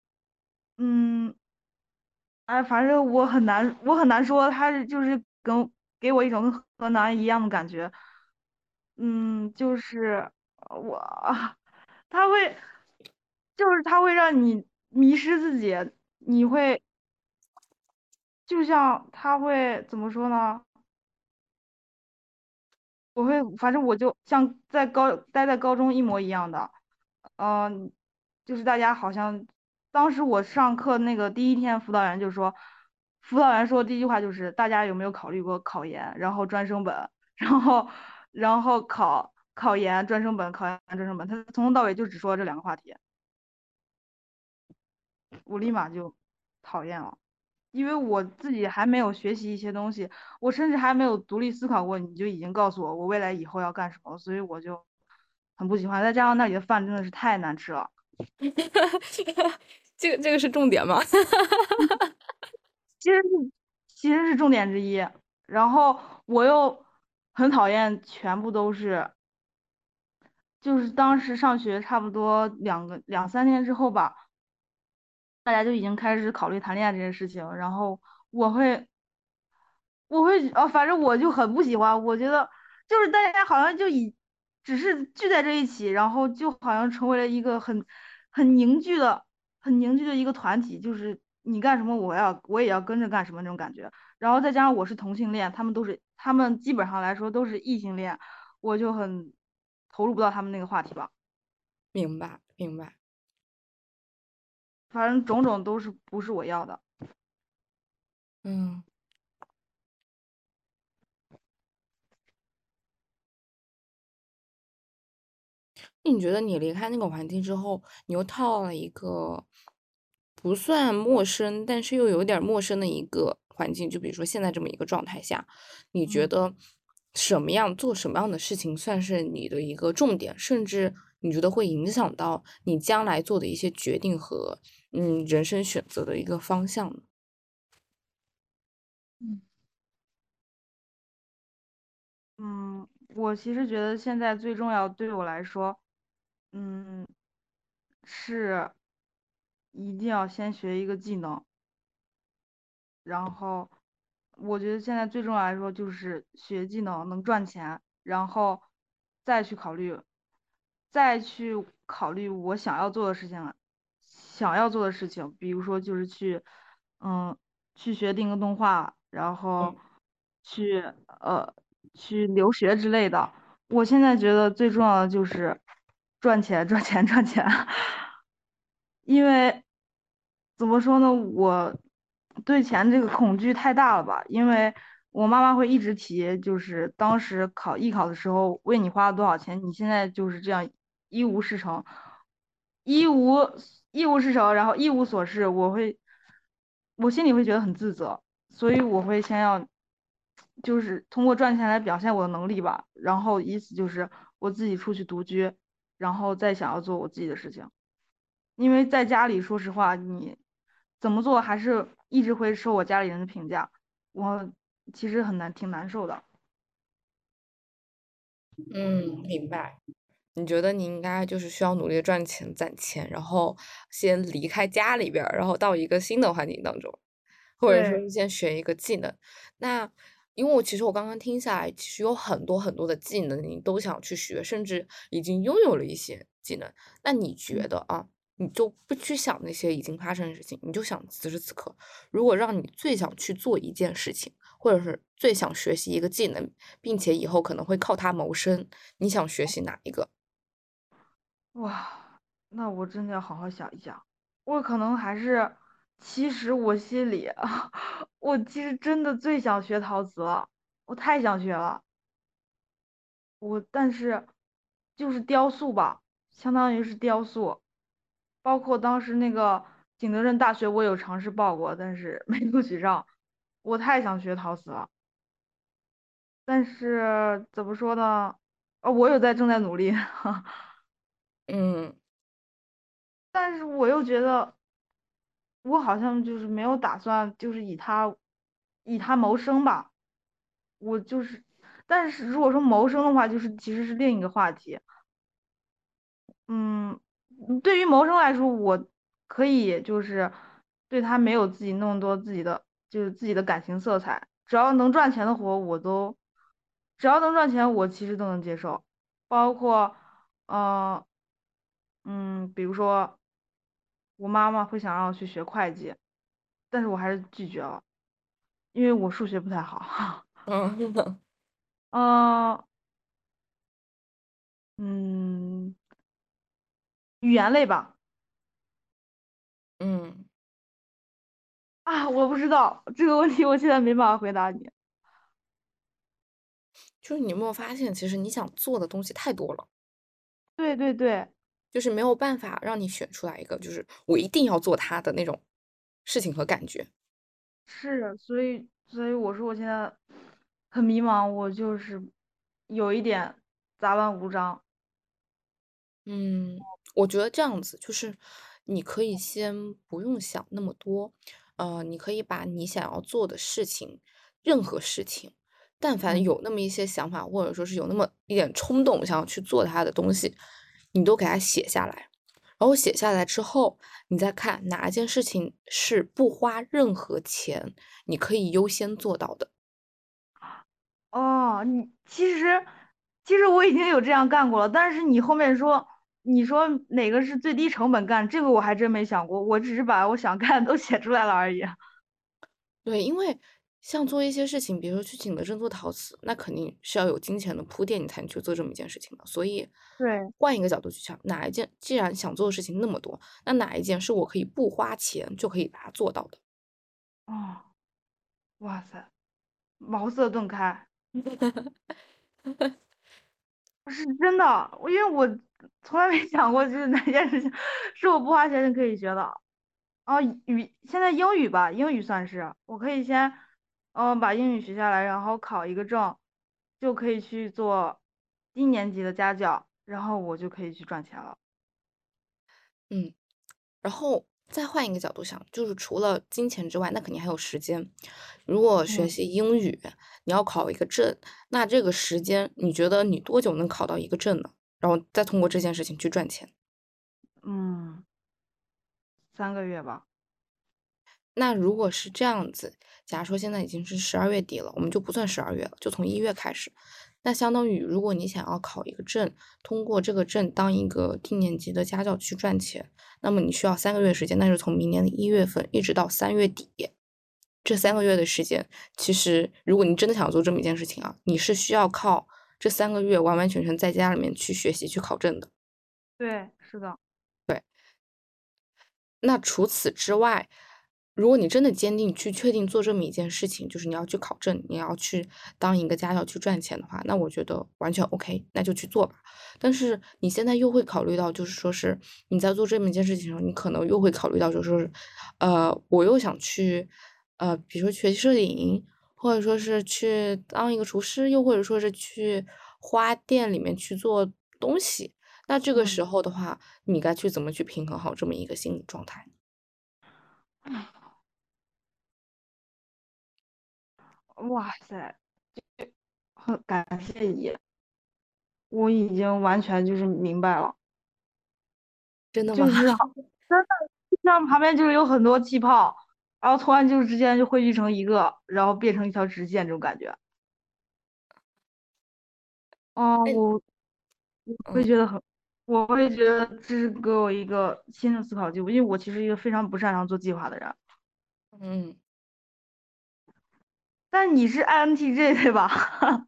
嗯，哎，反正我很难，我很难说，它是就是跟给我一种跟河南一样的感觉，嗯，就是呃我，他会，就是他会让你迷失自己，你会，就像他会怎么说呢？我会，反正我就像在高待在高中一模一样的，嗯、就是大家好像当时我上课那个第一天，辅导员就说，辅导员说的第一句话就是大家有没有考虑过考研，然后专升本，然后然后考考研专升本，考研专升本，他从头到尾就只说这两个话题，我立马就讨厌了。因为我自己还没有学习一些东西，我甚至还没有独立思考过，你就已经告诉我我未来以后要干什么，所以我就很不喜欢。再加上那里的饭真的是太难吃了，这个这个是重点吗？其实是其实是重点之一。然后我又很讨厌全部都是，就是当时上学差不多两个两三天之后吧，大家就已经开始考虑谈恋爱这件事情，然后我会我会哦，反正我就很不喜欢，我觉得就是大家好像就以只是聚在这一起，然后就好像成为了一个很很凝聚的、很凝聚的一个团体，就是你干什么，我要我也要跟着干什么那种感觉。然后再加上我是同性恋，他们都是他们基本上来说都是异性恋，我就很投入不到他们那个话题吧。明白明白。反正种种都是不是我要的。嗯。那你觉得你离开那个环境之后，你又套了一个不算陌生，但是又有点陌生的一个环境，就比如说现在这么一个状态下，你觉嗯得什么样做什么样的事情算是你的一个重点，甚至你觉得会影响到你将来做的一些决定和嗯人生选择的一个方向呢？嗯嗯，我其实觉得现在最重要对我来说，嗯，是一定要先学一个技能，然后我觉得现在最重要来说就是学技能能赚钱，然后再去考虑，再去考虑我想要做的事情了，想要做的事情，比如说就是去，嗯，去学定格动画，然后去呃去留学之类的。我现在觉得最重要的就是赚钱，赚钱，赚钱。因为怎么说呢，我对钱这个恐惧太大了吧？因为我妈妈会一直提，就是当时考艺考的时候为你花了多少钱，你现在就是这样一无是成，一无一无是成，然后一无所事，我会我心里会觉得很自责，所以我会先要就是通过赚钱来表现我的能力吧，然后意思就是我自己出去独居，然后再想要做我自己的事情。因为在家里，说实话，你怎么做还是一直会受我家里人的评价，我其实很难，挺难受的。嗯，明白。你觉得你应该就是需要努力赚钱攒钱，然后先离开家里边儿，然后到一个新的环境当中，或者说，是先学一个技能。那因为我其实我刚刚听下来，其实有很多很多的技能你都想去学，甚至已经拥有了一些技能。那你觉嗯，得啊，你就不去想那些已经发生的事情，你就想此时此刻，如果让你最想去做一件事情，或者是最想学习一个技能，并且以后可能会靠它谋生，你想学习哪一个？哇，那我真的要好好想一想。我可能还是，其实我心里，我其实真的最想学陶瓷了，我太想学了。我但是就是雕塑吧，相当于是雕塑，包括当时那个景德镇大学我有尝试报过，但是 没录取上。我太想学陶瓷了，但是怎么说呢？哦，我有在正在努力，嗯但是我又觉得我好像就是没有打算就是以他以他谋生吧。我就是，但是如果说谋生的话，就是其实是另一个话题。嗯，对于谋生来说，我可以就是对他没有自己那么多自己的就是自己的感情色彩，只要能赚钱的活我都，只要能赚钱，我其实都能接受，包括呃嗯，比如说我妈妈会想让我去学会计，但是我还是拒绝了，因为我数学不太好。嗯嗯嗯，语言类吧。嗯，啊，我不知道这个问题，我现在没办法回答你。就是你有没有发现，其实你想做的东西太多了，对对对，就是没有办法让你选出来一个，就是我一定要做它的那种事情和感觉。是，所以所以我说我现在很迷茫，我就是有一点杂乱无章。嗯，我觉得这样子就是你可以先不用想那么多，呃，你可以把你想要做的事情，任何事情，但凡嗯，有那么一些想法，或者说是有那么一点冲动想要去做它的东西，你都给它写下来。然后写下来之后，你再看哪一件事情是不花任何钱，你可以优先做到的。哦，你其实其实我已经有这样干过了，但是你后面说你说哪个是最低成本干，这个我还真没想过，我只是把我想干的都写出来了而已。对，因为像做一些事情，比如说去景德镇做陶瓷，那肯定是要有金钱的铺垫，你才能去做这么一件事情的。所以对，换一个角度去想，哪一件既然想做的事情那么多，那哪一件是我可以不花钱就可以把它做到的？哦，哇塞，茅塞顿开。是真的，我因为我从来没想过，就是哪件事情是我不花钱就可以学的。哦，语现在英语吧，英语算是我可以先，嗯，把英语学下来，然后考一个证，就可以去做低年级的家教，然后我就可以去赚钱了。嗯，然后再换一个角度想，就是除了金钱之外，那肯定还有时间。如果学嗯习英语，你要考一个证，那这个时间，你觉得你多久能考到一个证呢？然后再通过这件事情去赚钱。嗯，三个月吧。那如果是这样子，假如说现在已经是十二月底了，我们就不算十二月了，就从一月开始。那相当于，如果你想要考一个证，通过这个证当一个低年级的家教去赚钱，那么你需要三个月时间，那是从明年的一月份一直到三月底。这三个月的时间，其实如果你真的想做这么一件事情啊，你是需要靠这三个月完完全全在家里面去学习去考证的。对，是的。对那除此之外，如果你真的坚定去确定做这么一件事情，就是你要去考证，你要去当一个家教去赚钱的话，那我觉得完全 OK，那就去做吧。但是你现在又会考虑到，就是说是你在做这么一件事情的时候，你可能又会考虑到，就是说是，呃，我又想去，呃，比如说学习摄影，或者说是去当一个厨师，又或者说是去花店里面去做东西。那这个嗯时候的话，你该去怎么去平衡好这么一个心理状态？哇塞，很感谢你，我已经完全就是明白了，真的吗？就是 真的就像旁边就是有很多气泡，然后突然就之间就汇聚成一个，然后变成一条直线这种感觉。哦，哎我我会嗯觉得很，我会觉得这是给我一个新的思考机会，因为我其实一个非常不擅长做计划的人。嗯，但你是 INTJ 对吧？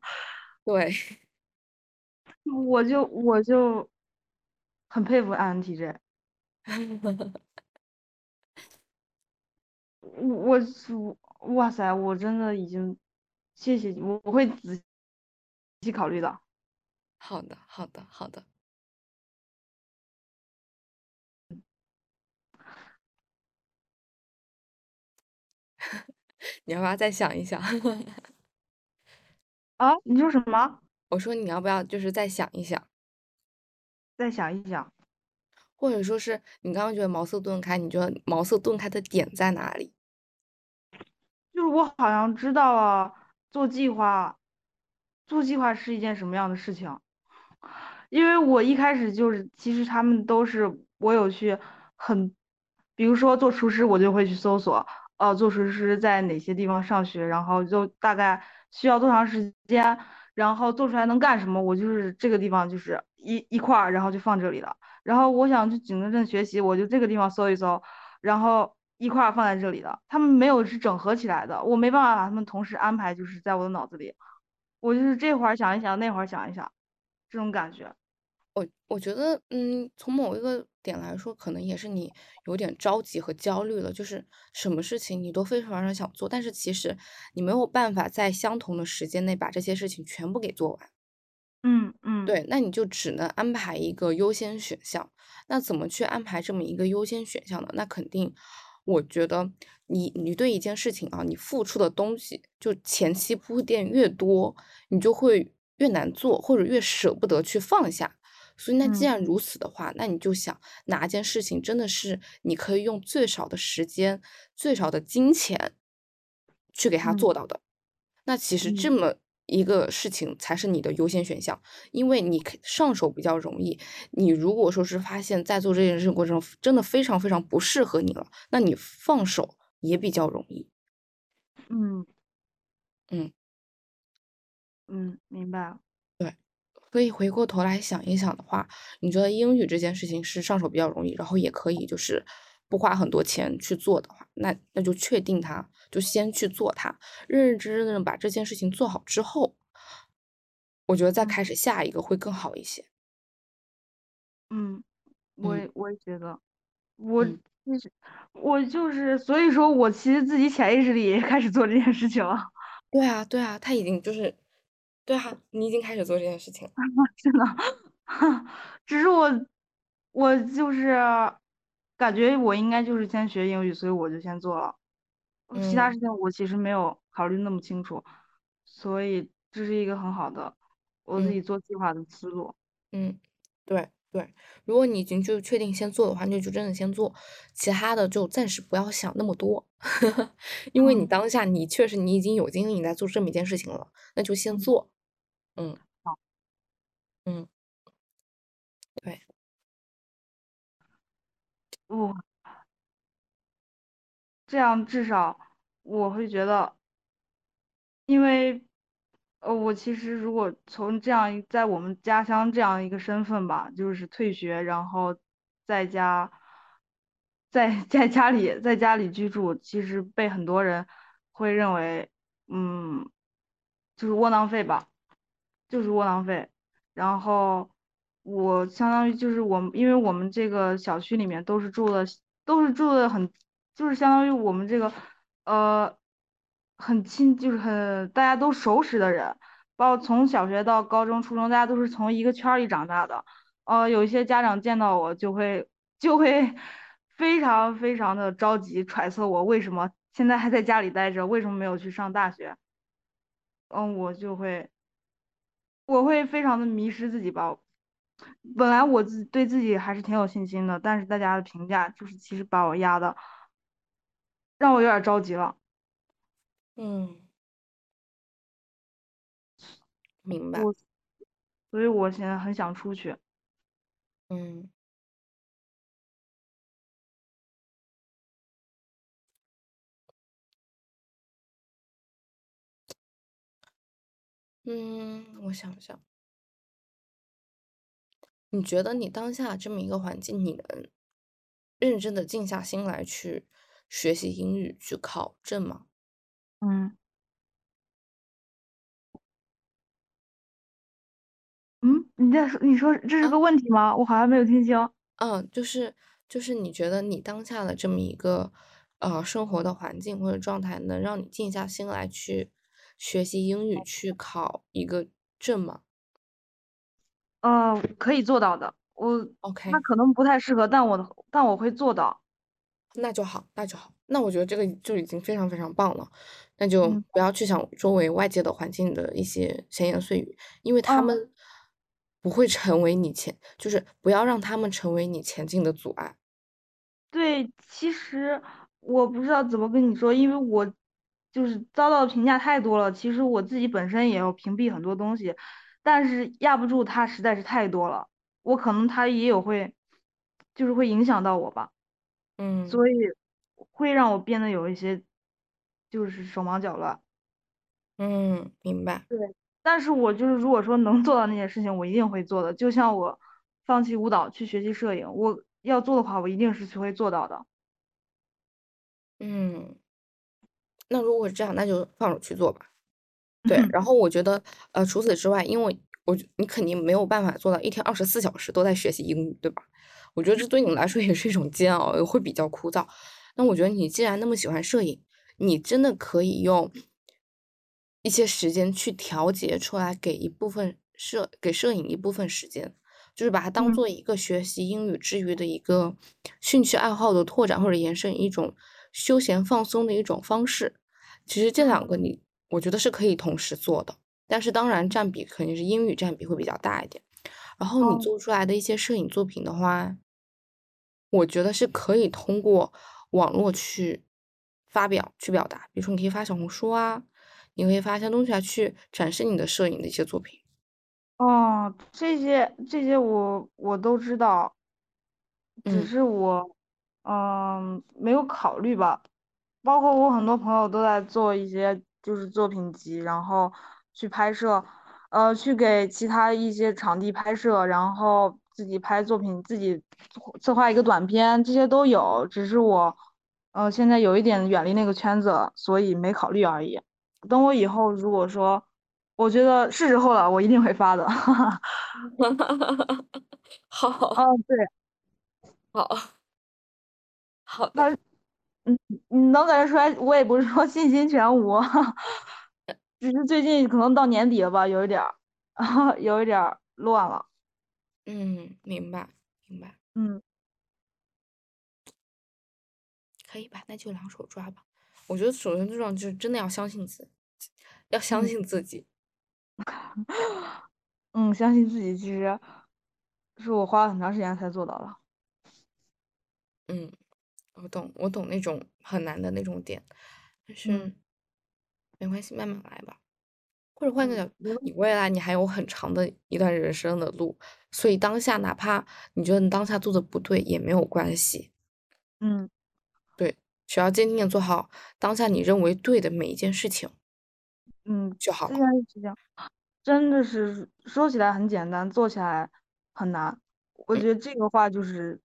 对，我就我就很佩服 INTJ。我我是哇塞，我真的已经谢谢你，我我会仔细考虑的。好的，好的，好的。你要不要再想一想？啊，你说什么？我说你要不要就是再想一想，再想一想。或者说是你刚刚觉得茅塞顿开，你觉得茅塞顿开的点在哪里？就是我好像知道了做计划，做计划是一件什么样的事情。因为我一开始就是，其实他们都是我有去很，比如说做厨师，我就会去搜索，呃，做厨师在哪些地方上学，然后就大概需要多长时间，然后做出来能干什么，我就是这个地方就是一一块儿，然后就放这里了。然后我想去景德镇学习，我就这个地方搜一搜，然后一块儿放在这里的。他们没有是整合起来的，我没办法把他们同时安排，就是在我的脑子里，我就是这会儿想一想，那会儿想一想，这种感觉。我我觉得，嗯，从某一个点来说，可能也是你有点着急和焦虑了，就是什么事情你都非常非常想做，但是其实你没有办法在相同的时间内把这些事情全部给做完。嗯嗯对，那你就只能安排一个优先选项。那怎么去安排这么一个优先选项呢？那肯定，我觉得你你对一件事情啊，你付出的东西就前期铺垫越多，你就会越难做，或者越舍不得去放下。所以那既嗯然如此的话，那你就想哪件事情真的是你可以用最少的时间、最少的金钱去给它嗯做到的。那其实这嗯么一个事情才是你的优先选项，因为你可上手比较容易。你如果说是发现，在做这件事过程中真的非常非常不适合你了，那你放手也比较容易。嗯嗯，嗯，明白。所以回过头来想一想的话，你觉得英语这件事情是上手比较容易，然后也可以就是不花很多钱去做的话，那那就确定它，就先去做它，认认真真的把这件事情做好之后，我觉得再嗯。开始下一个会更好一些。嗯，我我也觉得，我嗯，其实我就是，所以说我其实自己潜意识里也开始做这件事情了，对啊对啊，他已经就是，对啊，你已经开始做这件事情了。真的。只是我我就是感觉我应该就是先学英语，所以我就先做了。其他嗯事情我其实没有考虑那么清楚，所以这是一个很好的我自己嗯做计划的思路。嗯，对对，如果你已经就确定先做的话，那就真的先做，其他的就暂时不要想那么多，因为你嗯当下你确实你已经有精力在做这么一件事情了，那就先嗯，做。嗯。好，嗯，对，我这样至少我会觉得，因为呃，我其实如果从这样一在我们家乡这样一个身份吧，就是退学，然后在家在 在家里在家里居住，其实被很多人会认为，嗯，就是窝囊废吧。就是窝囊废。然后我相当于就是我，因为我们这个小区里面都是住的，都是住的很，就是相当于我们这个呃很亲，就是很大家都熟识的人，包括从小学到高中、初中，大家都是从一个圈里长大的。呃，有一些家长见到我就会就会非常非常的着急，揣测我为什么现在还在家里待着，为什么没有去上大学。嗯，我就会。我会非常的迷失自己吧。本来我自对自己还是挺有信心的，但是大家的评价就是其实把我压的，让我有点着急了。嗯，明白。我，所以我现在很想出去。嗯嗯，我想想，你觉得你当下这么一个环境，你能认真的静下心来去学习英语，去考证吗？嗯嗯，你在说你说这是啊，个问题吗？我好像没有听清。嗯，就是就是你觉得你当下的这么一个呃生活的环境或者状态，能让你静下心来去学习英语，去考一个证吗呃，可以做到的。我？OK。可能不太适合，但我但我会做到。那就好，那就好。那我觉得这个就已经非常非常棒了。那就嗯不要去想周围外界的环境的一些闲言碎语，因为他嗯。们不会成为你前，就是不要让他们成为你前进的阻碍。对，其实我不知道怎么跟你说，因为我就是遭到的评价太多了。其实我自己本身也要屏蔽很多东西，但是压不住它实在是太多了。我可能它也有会，就是会影响到我吧，嗯所以会让我变得有一些就是手忙脚乱。嗯，明白。对，但是我就是如果说能做到那些事情，我一定会做的。就像我放弃舞蹈去学习摄影，我要做的话，我一定是会做到的。嗯，那如果是这样，那就放手去做吧。对，然后我觉得，呃，除此之外，因为我你肯定没有办法做到一天二十四小时都在学习英语，对吧？我觉得这对你来说也是一种煎熬，会比较枯燥。那我觉得你既然那么喜欢摄影，你真的可以用一些时间去调节出来，给一部分摄给摄影一部分时间，就是把它当嗯做一个学习英语之余的一个兴趣爱好的拓展或者延伸，一种休闲放松的一种方式。其实这两个你，我觉得是可以同时做的，但是当然占比肯定是英语占比会比较大一点。然后你哦做出来的一些摄影作品的话，我觉得是可以通过网络去发表、去表达。比如说，你可以发小红书啊，你可以发一些东西啊去展示你的摄影的一些作品。哦，这些这些我我都知道，只嗯是我嗯没有考虑吧。包括我很多朋友都在做一些就是作品集，然后去拍摄，呃，去给其他一些场地拍摄，然后自己拍作品，自己策划一个短片，这些都有。只是我，呃，现在有一点远离那个圈子，所以没考虑而已。等我以后如果说，我觉得是时候了，我一定会发的。好，哦，对，好，好的。他，嗯，你能感觉出来，我也不是说信心全无，只是最近可能到年底了吧，有一点儿，有一点儿乱了。嗯，明白，明白，嗯可以吧？那就两手抓吧。我觉得首先最重要就是真的要相信自己，要相嗯信自己。嗯，相信自己其实是我花了很长时间才做到的。嗯，我懂，我懂那种很难的那种点，但是嗯没关系，慢慢来吧。或者换个嗯，角，度你未来你还有很长的一段人生的路，所以当下哪怕你觉得你当下做的不对也没有关系，嗯对，只要坚定的做好当下你认为对的每一件事情嗯，这就好了。件事情真的是说起来很简单，做起来很难。我嗯，觉得这个话就是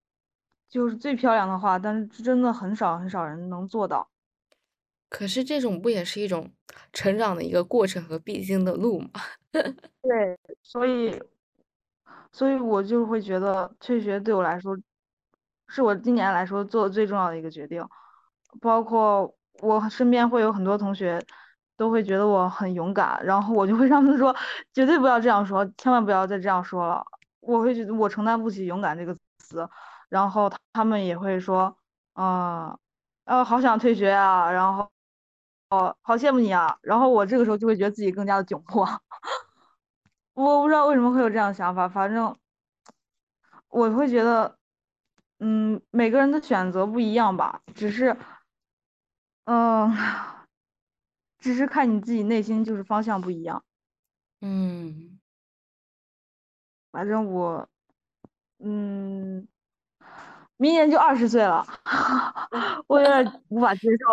就是最漂亮的话，但是真的很少很少人能做到。可是这种不也是一种成长的一个过程和必经的路吗？对，所以所以我就会觉得退学对我来说，是我今年来说做的最重要的一个决定。包括我身边会有很多同学都会觉得我很勇敢，然后我就会 让他们说，绝对不要这样说，千万不要再这样说了。我会觉得我承担不起勇敢这个词，然后他们也会说，啊、呃，好想退学啊，然后，哦，好羡慕你啊，然后我这个时候就会觉得自己更加的窘迫。我不知道为什么会有这样的想法，反正我会觉得，嗯，每个人的选择不一样吧，只是，嗯，只是看你自己内心就是方向不一样。嗯，反正我，嗯，明年就二十岁了，我有点无法接受。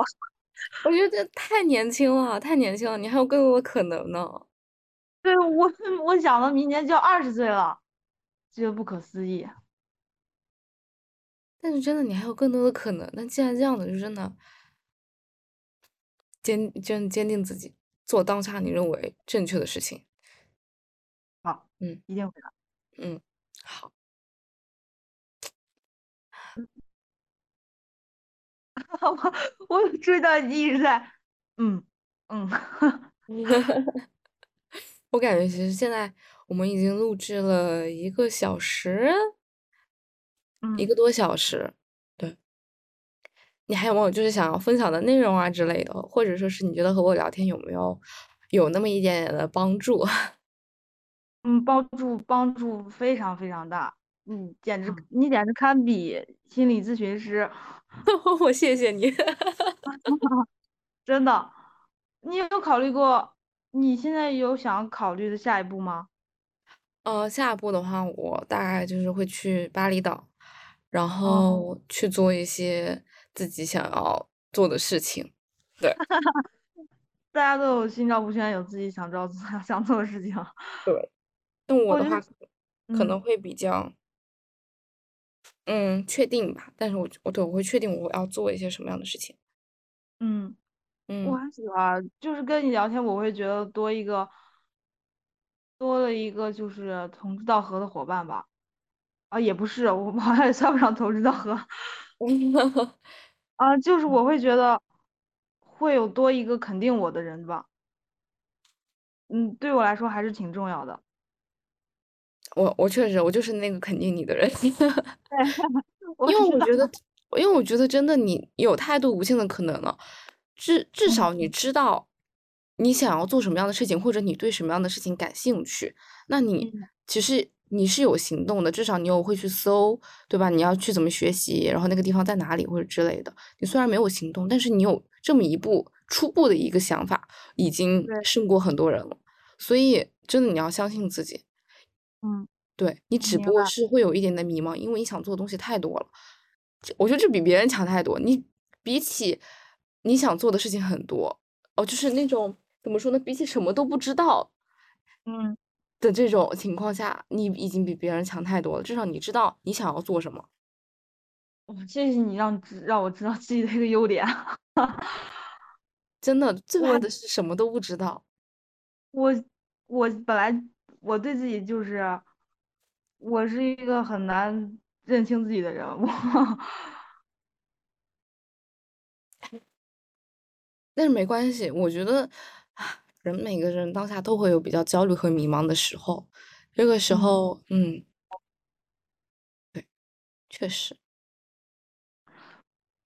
我觉得太年轻了，太年轻了，你还有更多的可能呢。对，我，我想了，明年就要二十岁了，觉得不可思议。但是真的，你还有更多的可能。那既然这样子，就真的坚坚坚定自己，做当下你认为正确的事情。好，嗯一定会的。嗯，好。我我注意到你一直在，嗯嗯，我感觉其实现在我们已经录制了一个小时，一嗯。个多小时。对，你还有没有就是想要分享的内容啊之类的，或者说是你觉得和我聊天有没有有那么一点点的帮助？嗯，帮助帮助非常非常大，嗯，简直嗯你简直堪比心理咨询师，我谢谢你。真的。你有考虑过，你现在有想考虑的下一步吗？呃，下一步的话，我大概就是会去巴厘岛，然哦，后去做一些自己想要做的事情。对 大家都有心照不宣，有自己想照想做的事情。对，那我的话可能嗯会比较嗯确定吧，但是我我对我会确定我要做一些什么样的事情。嗯嗯，我嗯，很喜欢，就是跟你聊天，我会觉得多一个多了一个就是同志道合的伙伴吧。啊，也不是，我好像也算不上同志道合。啊，就是我会觉得会有多一个肯定我的人吧，嗯，对我来说还是挺重要的。我我确实我就是那个肯定你的人。因为，我觉得，因为我觉得真的你有太多无限的可能了，至至少你嗯知道你想要做什么样的事情，或者你对什么样的事情感兴趣，那你嗯，其实你是有行动的，至少你有会去搜，对吧？你要去怎么学习，然后那个地方在哪里或者之类的。你虽然没有行动，但是你有这么一步初步的一个想法，已经，胜过很多人了。所以真的你要相信自己。嗯，对，你只不过白，是会有一点的迷茫，因为你想做的东西太多了。这我觉得这比别人强太多。你比起你想做的事情很多，哦，就是那种怎么说呢？比起什么都不知道嗯，的这种情况下，你已经比别人强太多了。至少你知道你想要做什么。哇谢谢你让知让我知道自己的一个优点。真的，最怕的是什么都不知道。我我本来我对自己就是，我是一个很难认清自己的人，我 但是没关系，我觉得，啊，人每个人当下都会有比较焦虑和迷茫的时候。这个时嗯，候，嗯，对，确实。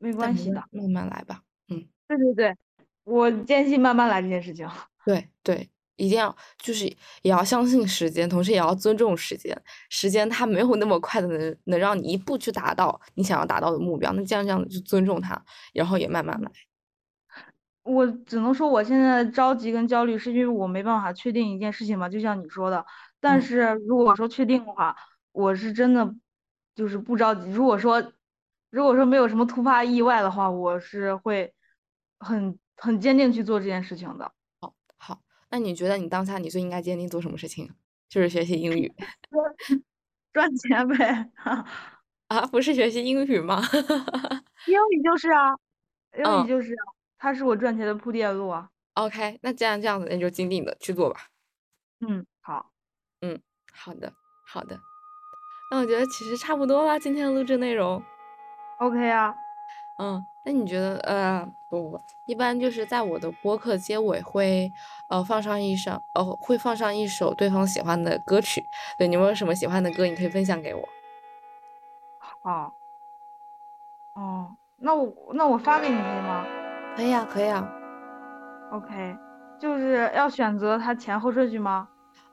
没关系的。慢慢来吧。嗯，对对对，我坚信慢慢来这件事情。对对，一定要就是也要相信时间，同时也要尊重时间。时间它没有那么快的能能让你一步去达到你想要达到的目标，那这样这样就尊重它，然后也慢慢来。我只能说我现在着急跟焦虑是因为我没办法确定一件事情嘛，就像你说的。但是如果说确定的话，我是真的就是不着急。如果说如果说没有什么突发意外的话，我是会很很坚定去做这件事情的。那你觉得你当下你最应该坚定做什么事情？就是学习英语，赚钱呗。啊，不是学习英语吗？英语就是啊，英语就是，它是我赚钱的铺垫路啊。OK，那既然这样子，那就坚定的去做吧。嗯，好。嗯，好的，好的。那我觉得其实差不多了，今天的录制内容。OK 啊。嗯，那你觉得，呃，不不不，一般就是在我的播客结尾会，呃，放上一首，呃，会放上一首对方喜欢的歌曲。对，你有没有什么喜欢的歌，你可以分享给我。哦。哦，那我那我发给你可以吗？可以啊，可以啊。OK，就是要选择它前后顺序吗？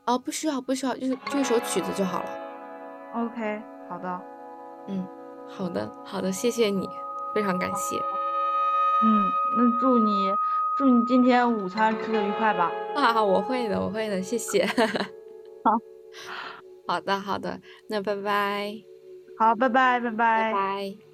哦，不需要，不需要，就是就一首曲子就好了。OK，好的。嗯，好的，好的，谢谢你。非常感谢，嗯，那祝你祝你今天午餐吃的愉快吧。啊，我会的，我会的，谢谢。好，好的，好的，那拜拜。好，拜拜，拜拜，拜拜。